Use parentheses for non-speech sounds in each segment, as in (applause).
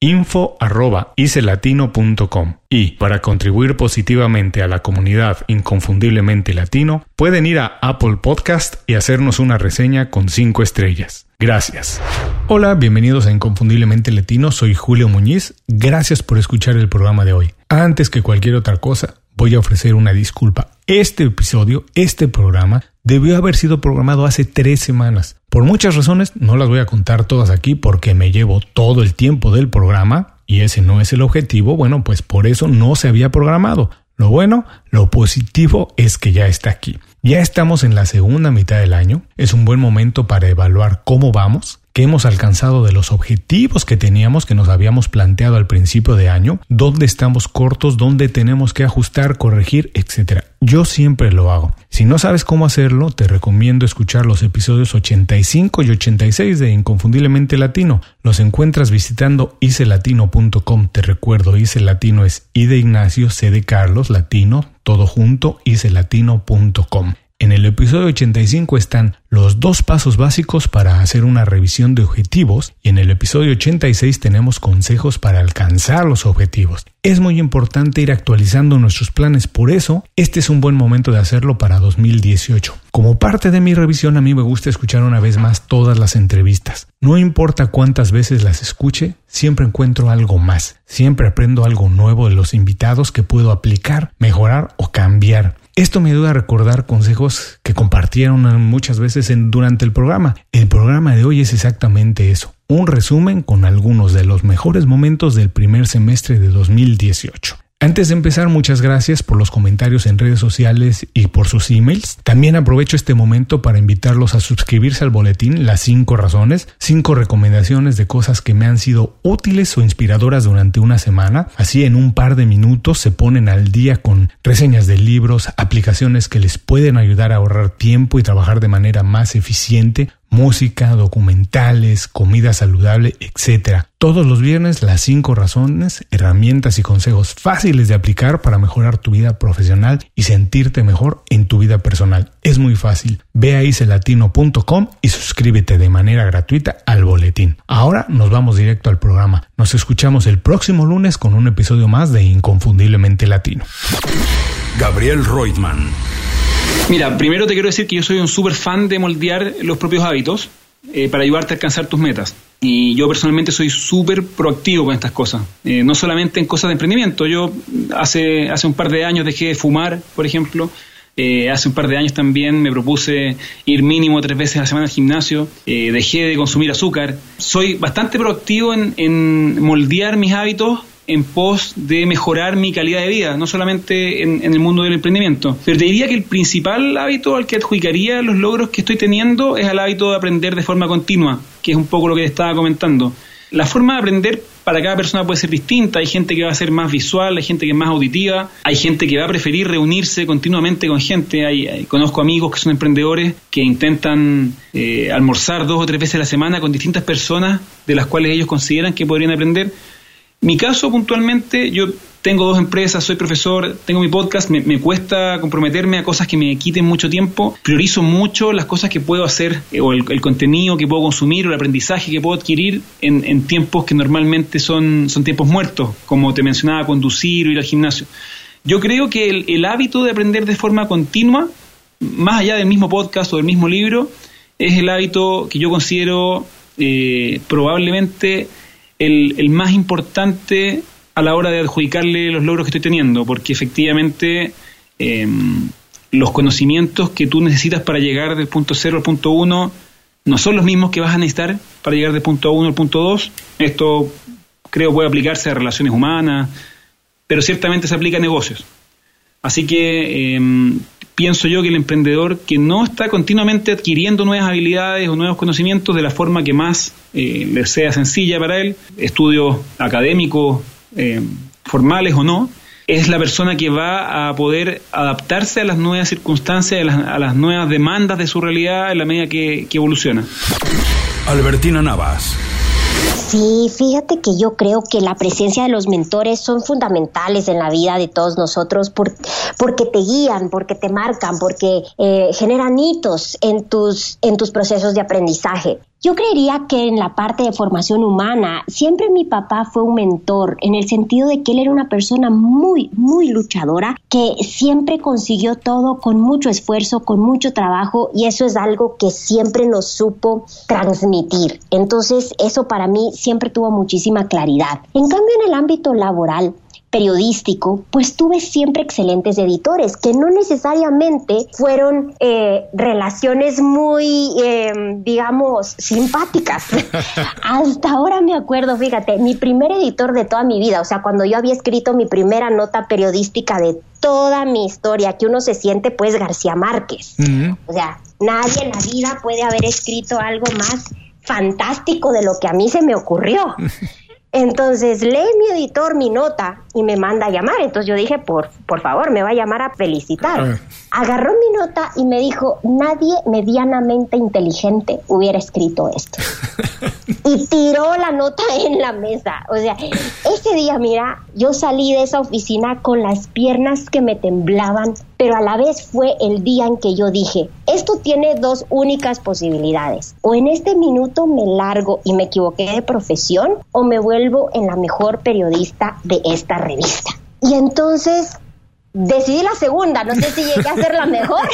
info.icelatino.com y para contribuir positivamente a la comunidad inconfundiblemente latino pueden ir a Apple Podcast y hacernos una reseña con 5 estrellas. Gracias. Hola, bienvenidos a Inconfundiblemente Latino, soy Julio Muñiz, gracias por escuchar el programa de hoy. Antes que cualquier otra cosa, voy a ofrecer una disculpa. Este episodio, este programa, debió haber sido programado hace tres semanas. Por muchas razones, no las voy a contar todas aquí porque me llevo todo el tiempo del programa y ese no es el objetivo. Bueno, pues por eso no se había programado. Lo bueno, lo positivo es que ya está aquí. Ya estamos en la segunda mitad del año. Es un buen momento para evaluar cómo vamos, hemos alcanzado de los objetivos que teníamos, que nos habíamos planteado al principio de año, dónde estamos cortos, dónde tenemos que ajustar, corregir, etc. Yo siempre lo hago. Si no sabes cómo hacerlo, te recomiendo escuchar los episodios 85 y 86 de Inconfundiblemente Latino. Los encuentras visitando icelatino.com. Te recuerdo, Ice Latino es I de Ignacio, C de Carlos, Latino, todo junto, icelatino.com. En el episodio 85 están los dos pasos básicos para hacer una revisión de objetivos y en el episodio 86 tenemos consejos para alcanzar los objetivos. Es muy importante ir actualizando nuestros planes, por eso este es un buen momento de hacerlo para 2018. Como parte de mi revisión a mí me gusta escuchar una vez más todas las entrevistas. No importa cuántas veces las escuche, siempre encuentro algo más, siempre aprendo algo nuevo de los invitados que puedo aplicar, mejorar o cambiar. Esto me ayuda a recordar consejos que compartieron muchas veces en, durante el programa. El programa de hoy es exactamente eso, un resumen con algunos de los mejores momentos del primer semestre de 2018. Antes de empezar, muchas gracias por los comentarios en redes sociales y por sus emails. También aprovecho este momento para invitarlos a suscribirse al boletín Las 5 razones, 5 recomendaciones de cosas que me han sido útiles o inspiradoras durante una semana. Así en un par de minutos se ponen al día con reseñas de libros, aplicaciones que les pueden ayudar a ahorrar tiempo y trabajar de manera más eficiente música, documentales, comida saludable, etc. Todos los viernes las 5 razones, herramientas y consejos fáciles de aplicar para mejorar tu vida profesional y sentirte mejor en tu vida personal. Es muy fácil. Ve a icelatino.com y suscríbete de manera gratuita al boletín. Ahora nos vamos directo al programa. Nos escuchamos el próximo lunes con un episodio más de Inconfundiblemente Latino. Gabriel Reutemann. Mira, primero te quiero decir que yo soy un súper fan de moldear los propios hábitos eh, para ayudarte a alcanzar tus metas. Y yo personalmente soy súper proactivo con estas cosas, eh, no solamente en cosas de emprendimiento. Yo hace, hace un par de años dejé de fumar, por ejemplo. Eh, hace un par de años también me propuse ir mínimo tres veces a la semana al gimnasio. dejé de consumir azúcar. Soy bastante proactivo en, en moldear mis hábitos en pos de mejorar mi calidad de vida, no solamente en, el mundo del emprendimiento. Pero te diría que el principal hábito al que adjudicaría los logros que estoy teniendo es el hábito de aprender de forma continua, que es un poco lo que te estaba comentando. La forma de aprender para cada persona puede ser distinta. Hay gente que va a ser más visual, hay gente que es más auditiva, hay gente que va a preferir reunirse continuamente con gente. Hay, conozco amigos que son emprendedores que intentan eh, almorzar dos o tres veces a la semana con distintas personas de las cuales ellos consideran que podrían aprender. Mi caso puntualmente, yo tengo dos empresas, soy profesor, tengo mi podcast, me, cuesta comprometerme a cosas que me quiten mucho tiempo, priorizo mucho las cosas que puedo hacer eh, o el, contenido que puedo consumir o el aprendizaje que puedo adquirir en, tiempos que normalmente son, son tiempos muertos, como te mencionaba, conducir o ir al gimnasio. Yo creo que el, hábito de aprender de forma continua, más allá del mismo podcast o del mismo libro, es el hábito que yo considero eh, probablemente el, más importante a la hora de adjudicarle los logros que estoy teniendo, porque efectivamente em, los conocimientos que tú necesitas para llegar del punto 0 al punto 1 no son los mismos que vas a necesitar para llegar del punto 1 al punto 2. Esto creo puede aplicarse a relaciones humanas, pero ciertamente se aplica a negocios. Así que em, pienso yo que el emprendedor que no está continuamente adquiriendo nuevas habilidades o nuevos conocimientos de la forma que más eh, le sea sencilla para él, estudios académicos, eh, formales o no, es la persona que va a poder adaptarse a las nuevas circunstancias, a las, nuevas demandas de su realidad en la medida que, que evoluciona. Albertina Navas. Sí, fíjate que yo creo que la presencia de los mentores son fundamentales en la vida de todos nosotros porque te guían, porque te marcan, porque eh, generan hitos en tus, en tus procesos de aprendizaje. Yo creería que en la parte de formación humana, siempre mi papá fue un mentor, en el sentido de que él era una persona muy, muy luchadora, que siempre consiguió todo con mucho esfuerzo, con mucho trabajo, y eso es algo que siempre nos supo transmitir. Entonces, eso para mí siempre tuvo muchísima claridad. En cambio, en el ámbito laboral, periodístico, pues tuve siempre excelentes editores, que no necesariamente fueron eh, relaciones muy, em, digamos, simpáticas. (laughs) Hasta ahora me acuerdo, fíjate, mi primer editor de toda mi vida, o sea, cuando yo había escrito mi primera nota periodística de toda mi historia, que uno se siente pues García Márquez. O sea, nadie en la vida puede haber escrito algo más fantástico de lo que a mí se me ocurrió. (laughs) Entonces lee mi editor mi nota y me manda a llamar. Entonces yo dije, por, por favor, me va a llamar a felicitar. Ah. Agarró mi nota y me dijo, nadie medianamente inteligente hubiera escrito esto. (laughs) y tiró la nota en la mesa. O sea, ese día, mira, yo salí de esa oficina con las piernas que me temblaban, pero a la vez fue el día en que yo dije, esto tiene dos únicas posibilidades. O en este minuto me largo y me equivoqué de profesión, o me vuelvo en la mejor periodista de esta revista. Y entonces decidí la segunda, no sé si llegué a ser la mejor,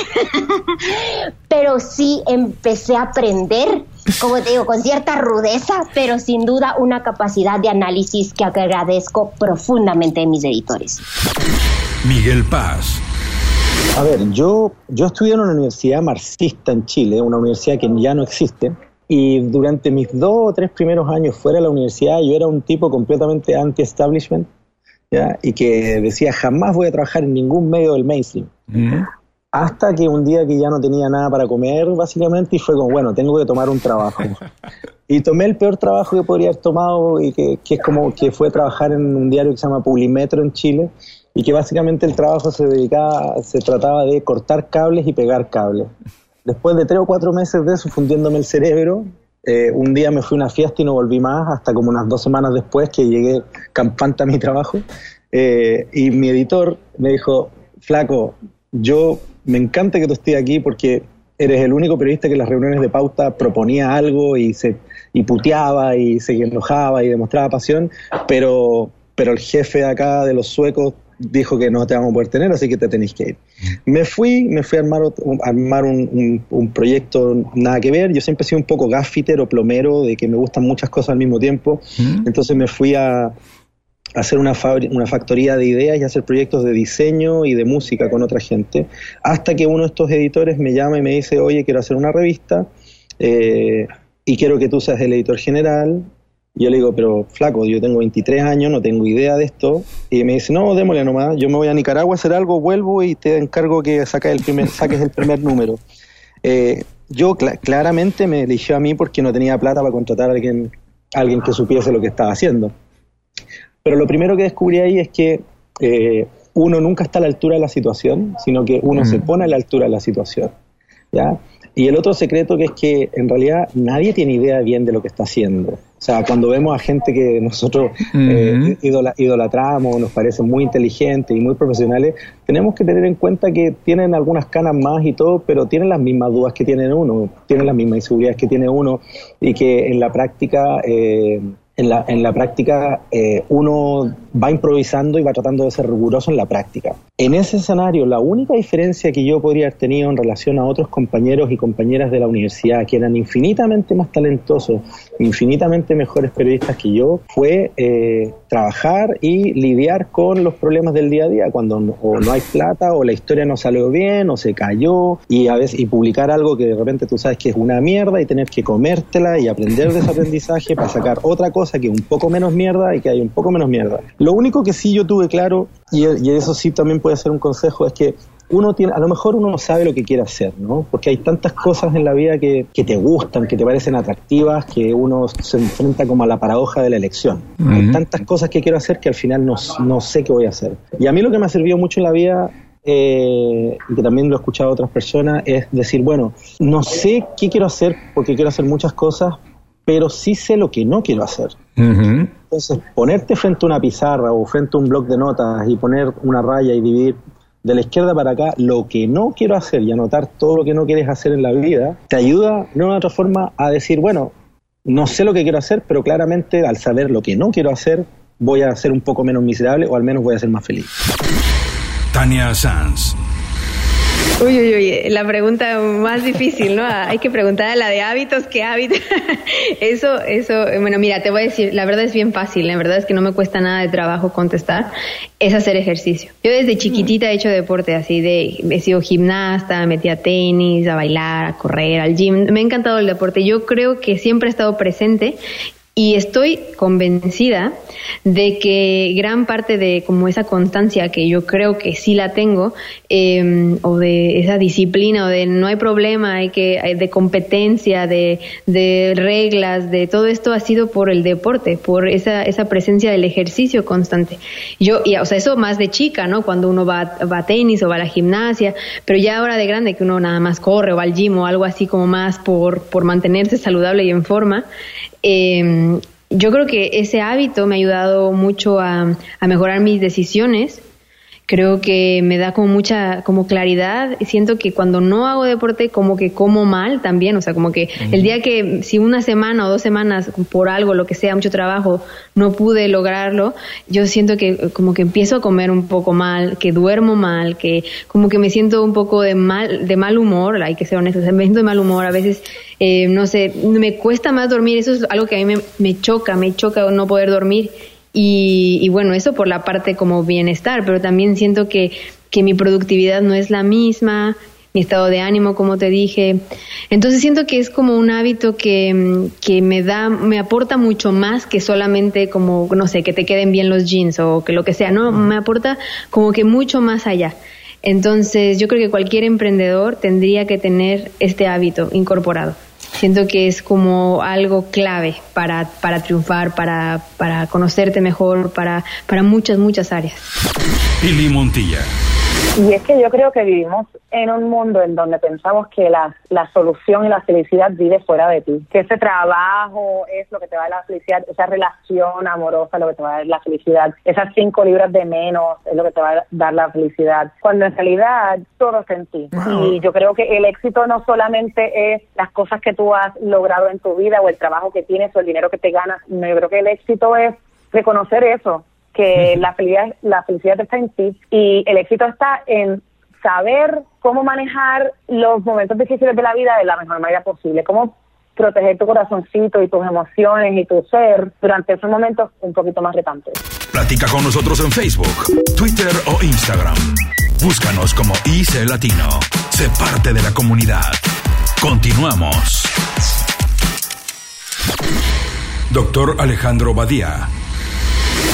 (laughs) pero sí empecé a aprender, como te digo, con cierta rudeza, pero sin duda una capacidad de análisis que agradezco profundamente de mis editores. Miguel Paz. A ver, yo, yo estudié en una universidad marxista en Chile, una universidad que ya no existe, y durante mis dos o tres primeros años fuera de la universidad yo era un tipo completamente anti-establishment, y que decía jamás voy a trabajar en ningún medio del mainstream. Hasta que un día que ya no tenía nada para comer, básicamente, y fue como, bueno, tengo que tomar un trabajo. (laughs) y tomé el peor trabajo que podría haber tomado, y que, que, es como que fue trabajar en un diario que se llama Publimetro en Chile, y que básicamente el trabajo se dedicaba, se trataba de cortar cables y pegar cables. Después de tres o cuatro meses de eso, fundiéndome el cerebro, eh, un día me fui a una fiesta y no volví más, hasta como unas dos semanas después que llegué campante a mi trabajo. Eh, y mi editor me dijo, flaco, yo me encanta que tú estés aquí porque eres el único periodista que en las reuniones de pauta proponía algo y se y puteaba y se enojaba y demostraba pasión, pero, pero el jefe acá de los suecos dijo que no te vamos a poder tener, así que te tenéis que ir. Me fui, me fui a armar, armar un, un, proyecto nada que ver. Yo siempre he sido un poco gaffiter o plomero, de que me gustan muchas cosas al mismo tiempo. Mm. Entonces me fui a, hacer una, una factoría de ideas y hacer proyectos de diseño y de música con otra gente. Hasta que uno de estos editores me llama y me dice, oye, quiero hacer una revista. Eh, y quiero que tú seas el editor general yo le digo, pero flaco, yo tengo 23 años, no tengo idea de esto. Y me dice, no, démosle nomás, yo me voy a Nicaragua a hacer algo, vuelvo y te encargo que saques el primer, saques el primer número. Eh, yo claramente me eligió a mí porque no tenía plata para contratar a alguien, alguien que supiese lo que estaba haciendo. Pero lo primero que descubrí ahí es que eh, uno nunca está a la altura de la situación, sino que uno se pone a la altura de la situación. ¿ya? Y el otro secreto que es que en realidad nadie tiene idea bien de lo que está haciendo. O sea, cuando vemos a gente que nosotros eh, idolatramos, nos parecen muy inteligentes y muy profesionales, tenemos que tener en cuenta que tienen algunas canas más y todo, pero tienen las mismas dudas que tienen uno, tienen las mismas inseguridades que tiene uno y que en la práctica... Eh, en la, en la práctica eh, uno va improvisando y va tratando de ser riguroso en la práctica. En ese escenario, la única diferencia que yo podría haber tenido en relación a otros compañeros y compañeras de la universidad, que eran infinitamente más talentosos, infinitamente mejores periodistas que yo, fue eh, trabajar y lidiar con los problemas del día a día, cuando no, o no hay plata, o la historia no salió bien, o se cayó, y a veces y publicar algo que de repente tú sabes que es una mierda y tener que comértela y aprender (laughs) de ese aprendizaje para sacar otra cosa que es un poco menos mierda y que hay un poco menos mierda. Lo único que sí yo tuve claro, y, eso sí también puede ser un consejo, es que uno tiene, a lo mejor uno no sabe lo que quiere hacer, ¿no? Porque hay tantas cosas en la vida que, que te gustan, que te parecen atractivas, que uno se enfrenta como a la paradoja de la elección. Hay tantas cosas que quiero hacer que al final no, no, sé qué voy a hacer. Y a mí lo que me ha servido mucho en la vida, eh, y que también lo he escuchado a otras personas, es decir, bueno, no sé qué quiero hacer porque quiero hacer muchas cosas, pero sí sé lo que no quiero hacer. Entonces, ponerte frente a una pizarra o frente a un bloc de notas y poner una raya y dividir de la izquierda para acá lo que no quiero hacer y anotar todo lo que no quieres hacer en la vida, te ayuda de una otra forma a decir, bueno, no sé lo que quiero hacer, pero claramente al saber lo que no quiero hacer, voy a ser un poco menos miserable o al menos voy a ser más feliz. Tania Sanz Uy, uy, uy, la pregunta más difícil, ¿no? Hay que preguntar a la de hábitos, ¿qué hábitos? (laughs) eso, eso, bueno, mira, te voy a decir, la verdad es bien fácil, la verdad es que no me cuesta nada de trabajo contestar, es hacer ejercicio. Yo desde chiquitita he hecho deporte así de, he sido gimnasta, metí a tenis, a bailar, a correr, al gym, me ha encantado el deporte. Yo creo que siempre he estado presente y estoy convencida de que gran parte de como esa constancia que yo creo que sí la tengo, em, o de esa disciplina, o de no hay problema, hay que, de competencia, de, de, reglas, de todo esto ha sido por el deporte, por esa, esa presencia del ejercicio constante. Yo, y, o sea, eso más de chica, ¿no? Cuando uno va, va a tenis o va a la gimnasia, pero ya ahora de grande que uno nada más corre o va al gym o algo así como más por, por mantenerse saludable y en forma, eh, yo creo que ese hábito me ha ayudado mucho a, a mejorar mis decisiones creo que me da como mucha como claridad. Siento que cuando no hago deporte como que como mal también. O sea como que el día que si una semana o dos semanas por algo lo que sea mucho trabajo no pude lograrlo yo siento que como que empiezo a comer un poco mal que duermo mal que como que me siento un poco de mal de mal humor hay que ser honesto (laughs) me siento de mal humor a veces eh, no sé me cuesta más dormir eso es algo que a mí me, me choca me choca no poder dormir y, bueno, eso por la parte como bienestar, pero también siento que, que mi productividad no es la misma, mi estado de ánimo, como te dije. Entonces siento que es como un hábito que, que, me da, me aporta mucho más que solamente como, no sé, que te queden bien los jeans o que lo que sea, no, me aporta como que mucho más allá. Entonces yo creo que cualquier emprendedor tendría que tener este hábito incorporado siento que es como algo clave para, para triunfar, para, para conocerte mejor, para, para muchas, muchas áreas. Pili Montilla. Y es que yo creo que vivimos en un mundo en donde pensamos que la, la solución y la felicidad vive fuera de ti, que ese trabajo es lo que te va a dar la felicidad, esa relación amorosa es lo que te va a dar la felicidad, esas cinco libras de menos es lo que te va a dar la felicidad, cuando en realidad todo es en ti. Y yo creo que el éxito no solamente es las cosas que tú has logrado en tu vida o el trabajo que tienes o el dinero que te ganas, no, yo creo que el éxito es reconocer eso, que la felicidad, la felicidad está en ti y el éxito está en saber cómo manejar los momentos difíciles de la vida de la mejor manera posible, cómo proteger tu corazoncito y tus emociones y tu ser durante esos momentos un poquito más retantes. Platica con nosotros en Facebook, Twitter o Instagram. Búscanos como IC Latino. Sé parte de la comunidad. Continuamos. Doctor Alejandro Badía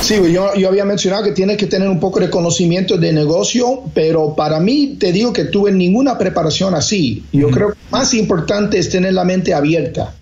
Sí, yo, yo, había mencionado que tienes que tener un poco de conocimiento de negocio, pero para mí te digo que tuve ninguna preparación así. Yo creo que más importante es tener la mente abierta.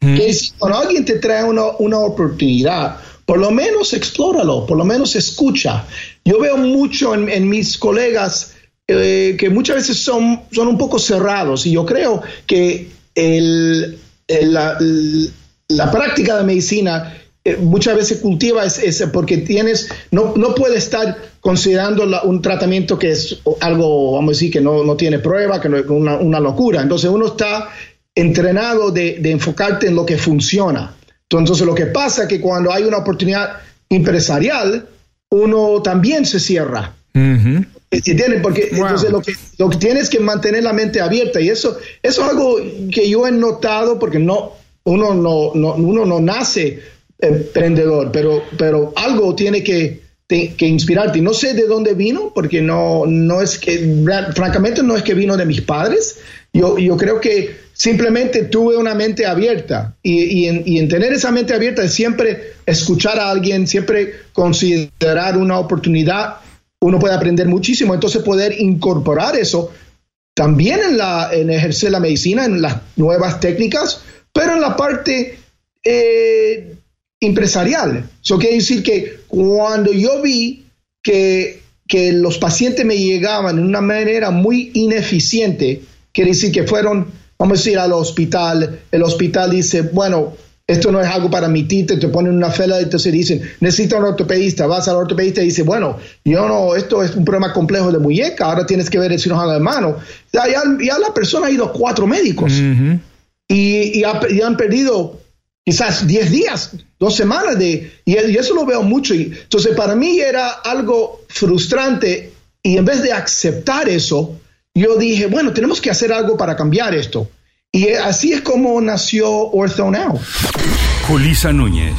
Que si cuando alguien te trae una, una oportunidad, por lo menos explóralo, por lo menos escucha. Yo veo mucho en, en mis colegas eh, que muchas veces son, son un poco cerrados y yo creo que el, el, la práctica de medicina muchas veces cultiva es, porque tienes, no, no puedes estar considerando un tratamiento que es algo, vamos a decir, que no, no tiene prueba, que no es una, una locura. Entonces uno está entrenado de, de, enfocarte en lo que funciona. Entonces lo que pasa es que cuando hay una oportunidad empresarial, uno también se cierra. Porque entonces lo que, lo que tienes que mantener la mente abierta y eso, eso es algo que yo he notado porque no, uno no, no, uno no nace emprendedor, pero, pero algo tiene que, que inspirarte. No sé de dónde vino, porque no, no es que, francamente, no es que vino de mis padres. Yo, yo creo que simplemente tuve una mente abierta y, y, en, y, en, tener esa mente abierta es siempre escuchar a alguien, siempre considerar una oportunidad, uno puede aprender muchísimo, entonces poder incorporar eso también en, la, en ejercer la medicina, en las nuevas técnicas, pero en la parte eh, empresarial. Eso quiere decir que cuando yo vi que, que los pacientes me llegaban de una manera muy ineficiente, quiere decir que fueron, vamos a decir, al hospital, el hospital dice, bueno, esto no es algo para mi tite, te ponen una fila, entonces dicen, necesito un ortopedista, vas al ortopedista y dice, bueno, yo no, esto es un problema complejo de muñeca, ahora tienes que ver el cirujano de mano. Ya, ya, la persona ha ido a cuatro médicos y, y, y han perdido quizás 10 días, dos semanas de, y, eso lo veo mucho. Y, entonces para mí era algo frustrante y en vez de aceptar eso, yo dije, bueno, tenemos que hacer algo para cambiar esto. Y así es como nació OrthoNow. Julisa Núñez.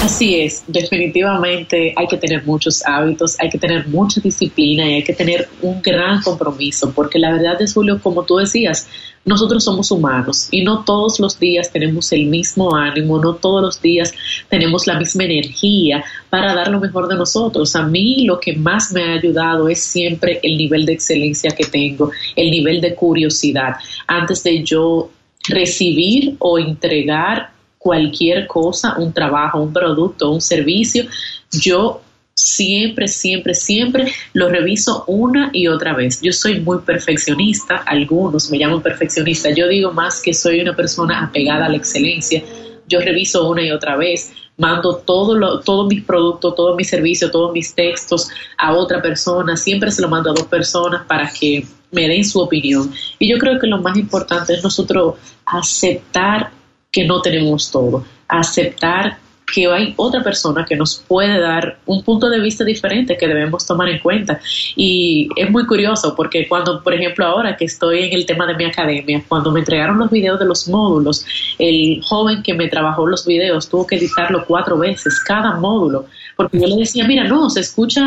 Así es, definitivamente hay que tener muchos hábitos, hay que tener mucha disciplina y hay que tener un gran compromiso, porque la verdad es, Julio, como tú decías, nosotros somos humanos y no todos los días tenemos el mismo ánimo, no todos los días tenemos la misma energía para dar lo mejor de nosotros. A mí lo que más me ha ayudado es siempre el nivel de excelencia que tengo, el nivel de curiosidad. Antes de yo recibir o entregar cualquier cosa, un trabajo, un producto, un servicio, yo siempre, siempre, siempre lo reviso una y otra vez. Yo soy muy perfeccionista, algunos me llaman perfeccionista, yo digo más que soy una persona apegada a la excelencia. Yo reviso una y otra vez, mando todo todos mis productos, todos mis servicios, todos mis textos a otra persona, siempre se lo mando a dos personas para que me den su opinión. Y yo creo que lo más importante es nosotros aceptar que no tenemos todo, aceptar que hay otra persona que nos puede dar un punto de vista diferente que debemos tomar en cuenta. Y es muy curioso porque cuando, por ejemplo, ahora que estoy en el tema de mi academia, cuando me entregaron los videos de los módulos, el joven que me trabajó los videos tuvo que editarlo cuatro veces, cada módulo, porque yo le decía, mira, no, se escucha,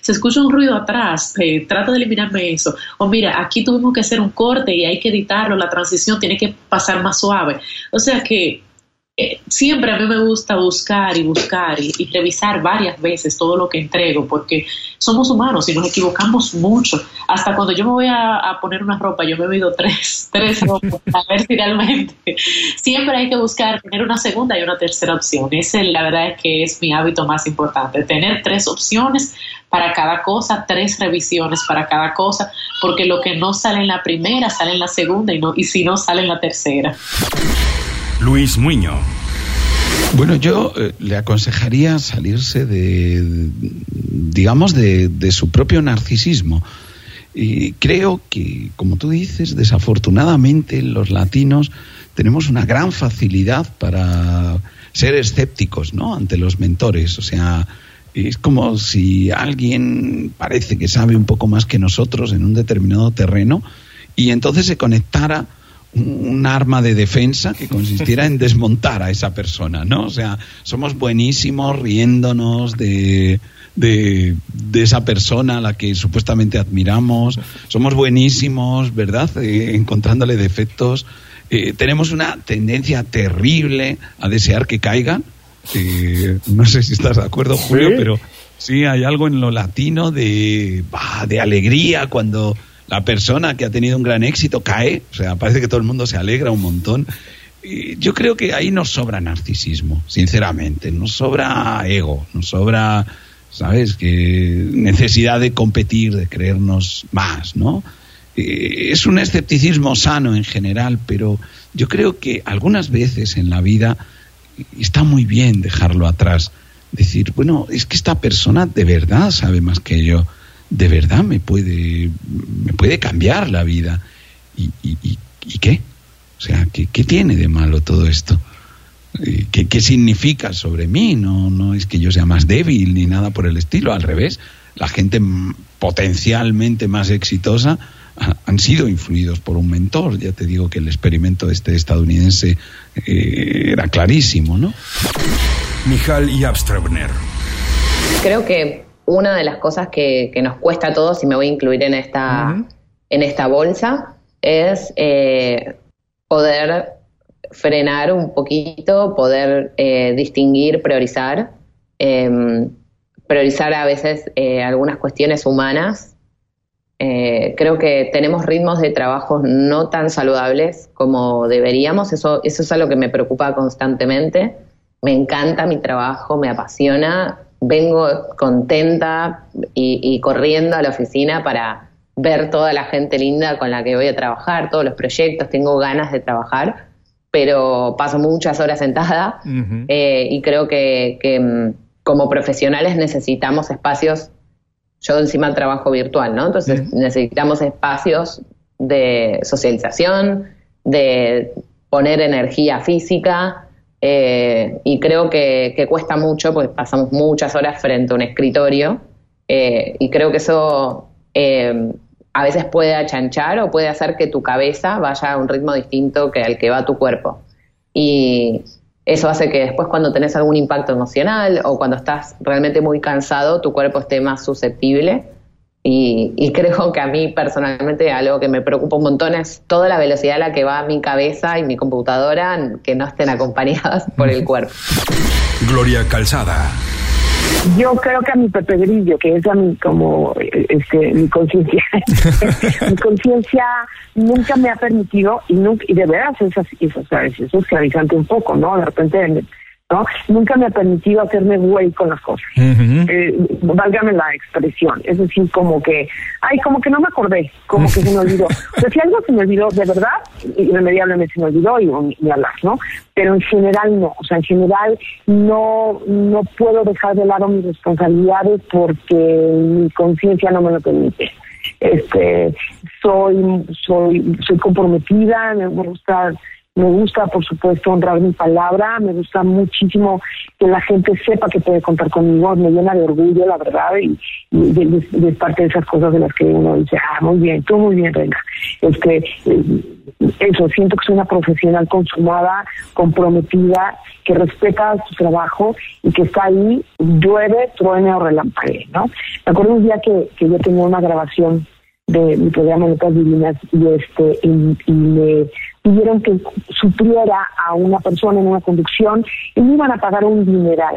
se escucha un ruido atrás, eh, trata de eliminarme eso. O mira, aquí tuvimos que hacer un corte y hay que editarlo, la transición tiene que pasar más suave. O sea que eh, siempre a mí me gusta buscar y buscar y, revisar varias veces todo lo que entrego, porque somos humanos y nos equivocamos mucho. Hasta cuando yo me voy a, poner una ropa, yo me he oído tres, (laughs) tres ropas, a ver si realmente. (laughs) Siempre hay que buscar tener una segunda y una tercera opción. Ese, la verdad es que es mi hábito más importante, tener tres opciones para cada cosa, tres revisiones para cada cosa, porque lo que no sale en la primera sale en la segunda y, no, y si no sale en la tercera. Luis Muño. Bueno, yo eh, le aconsejaría salirse de, digamos, de, su propio narcisismo. Y creo que, como tú dices, desafortunadamente los latinos tenemos una gran facilidad para ser escépticos, ¿no? Ante los mentores. O sea, es como si alguien parece que sabe un poco más que nosotros en un determinado terreno y entonces se conectara un arma de defensa que consistiera en desmontar a esa persona, ¿no? O sea, somos buenísimos riéndonos de, de, esa persona a la que supuestamente admiramos, somos buenísimos, ¿verdad? Eh, encontrándole defectos. Eh, tenemos una tendencia terrible a desear que caigan. Eh, no sé si estás de acuerdo, Julio, pero sí hay algo en lo latino de, de alegría cuando la persona que ha tenido un gran éxito cae, o sea, parece que todo el mundo se alegra un montón. Y yo creo que ahí nos sobra narcisismo, sinceramente, nos sobra ego, nos sobra, ¿sabes?, que necesidad de competir, de creernos más, ¿no? Eh, es un escepticismo sano en general, pero yo creo que algunas veces en la vida está muy bien dejarlo atrás. Decir, bueno, es que esta persona de verdad sabe más que yo, de verdad me puede, me puede cambiar la vida. ¿Y, y, qué? O sea, ¿qué, ¿qué, tiene de malo todo esto? Eh, ¿Qué, ¿Qué significa sobre mí? No, no es que yo sea más débil ni nada por el estilo, al revés. La gente potencialmente más exitosa han sido influidos por un mentor. Ya te digo que el experimento este estadounidense eh, era clarísimo, ¿no? Mijal y Abstrebner. Creo que una de las cosas que, nos cuesta a todos, y me voy a incluir en esta, en esta bolsa, es eh, poder frenar un poquito, poder eh, distinguir, priorizar, em, priorizar a veces algunas cuestiones humanas eh, creo que tenemos ritmos de trabajo no tan saludables como deberíamos. Eso, eso es algo que me preocupa constantemente. Me encanta mi trabajo, me apasiona. Vengo contenta y, corriendo a la oficina para ver toda la gente linda con la que voy a trabajar, todos los proyectos. Tengo ganas de trabajar, pero paso muchas horas sentada eh, y creo que, que mm, como profesionales necesitamos espacios yo encima trabajo virtual, ¿no? Entonces necesitamos espacios de socialización, de poner energía física, eh, y creo que, cuesta mucho porque pasamos muchas horas frente a un escritorio, eh, y creo que eso eh, a veces puede achanchar o puede hacer que tu cabeza vaya a un ritmo distinto que al que va tu cuerpo. Y, eso hace que después cuando tenés algún impacto emocional o cuando estás realmente muy cansado, tu cuerpo esté más susceptible. Y, (laughs) creo que a mí personalmente algo que me preocupa un montón es toda la velocidad a la que va mi cabeza y mi computadora que no estén acompañadas (laughs) por el cuerpo. Gloria Calzada. Yo creo que a mi Pepe Grillo, que es a mi como este mi conciencia, (laughs) mi conciencia nunca me ha permitido y nunca y de veras es así, es, es esclavizante un poco, ¿no? De repente ¿no? Nunca me ha permitido hacerme güey con las cosas. Eh, válgame la expresión. Es decir, como que, ay, como que no me acordé, como que se me olvidó. (laughs) O sea, si algo se me olvidó de verdad, irremediablemente se me olvidó y, y hablar, ¿no? Pero en general no. O sea, en general no, no puedo dejar de lado mis responsabilidades porque mi conciencia no me lo permite este soy soy soy comprometida me gusta me gusta, por supuesto, honrar mi palabra, me gusta muchísimo que la gente sepa que puede contar conmigo, me llena de orgullo, la verdad, y, es parte de esas cosas de las que uno dice, ah, muy bien, tú muy bien, Reina. Este, eh, eso, siento que soy una profesional consumada, comprometida, que respeta su trabajo y que está ahí, llueve, truene o relampague, ¿no? Me acuerdo un día que, que yo tenía una grabación de mi programa Notas Divinas y este y, me pidieron que supliera a una persona en una conducción y me iban a pagar un dineral.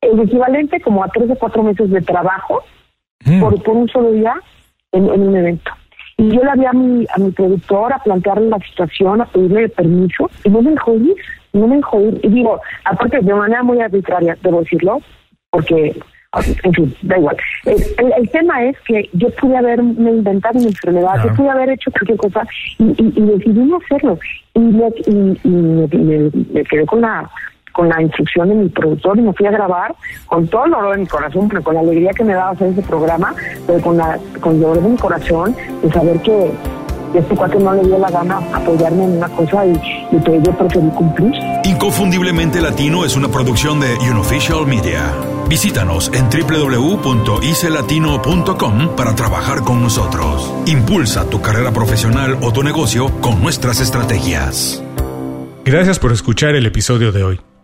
El equivalente como a tres o cuatro meses de trabajo mm. por, por un solo día en, un evento. Y yo le había a mi, a mi productor a plantearle la situación, a pedirle permiso, y no me dejó ir, no me dejó ir. Y digo, aparte de manera muy arbitraria, debo decirlo, porque en fin, da igual. El, tema es que yo pude haberme inventado una enfermedad, yo pude haber hecho cualquier cosa y, decidí no hacerlo. Y, me, me, quedé con la con la instrucción de mi productor y me fui a grabar con todo el dolor de mi corazón, pero con la alegría que me daba hacer ese programa, pero con, la, con el dolor de mi corazón de saber que este cuate no le dio la gana apoyarme en una cosa y, y que yo preferí cumplir. Inconfundiblemente Latino es una producción de Unofficial Media. Visítanos en www.icelatino.com para trabajar con nosotros. Impulsa tu carrera profesional o tu negocio con nuestras estrategias. Gracias por escuchar el episodio de hoy.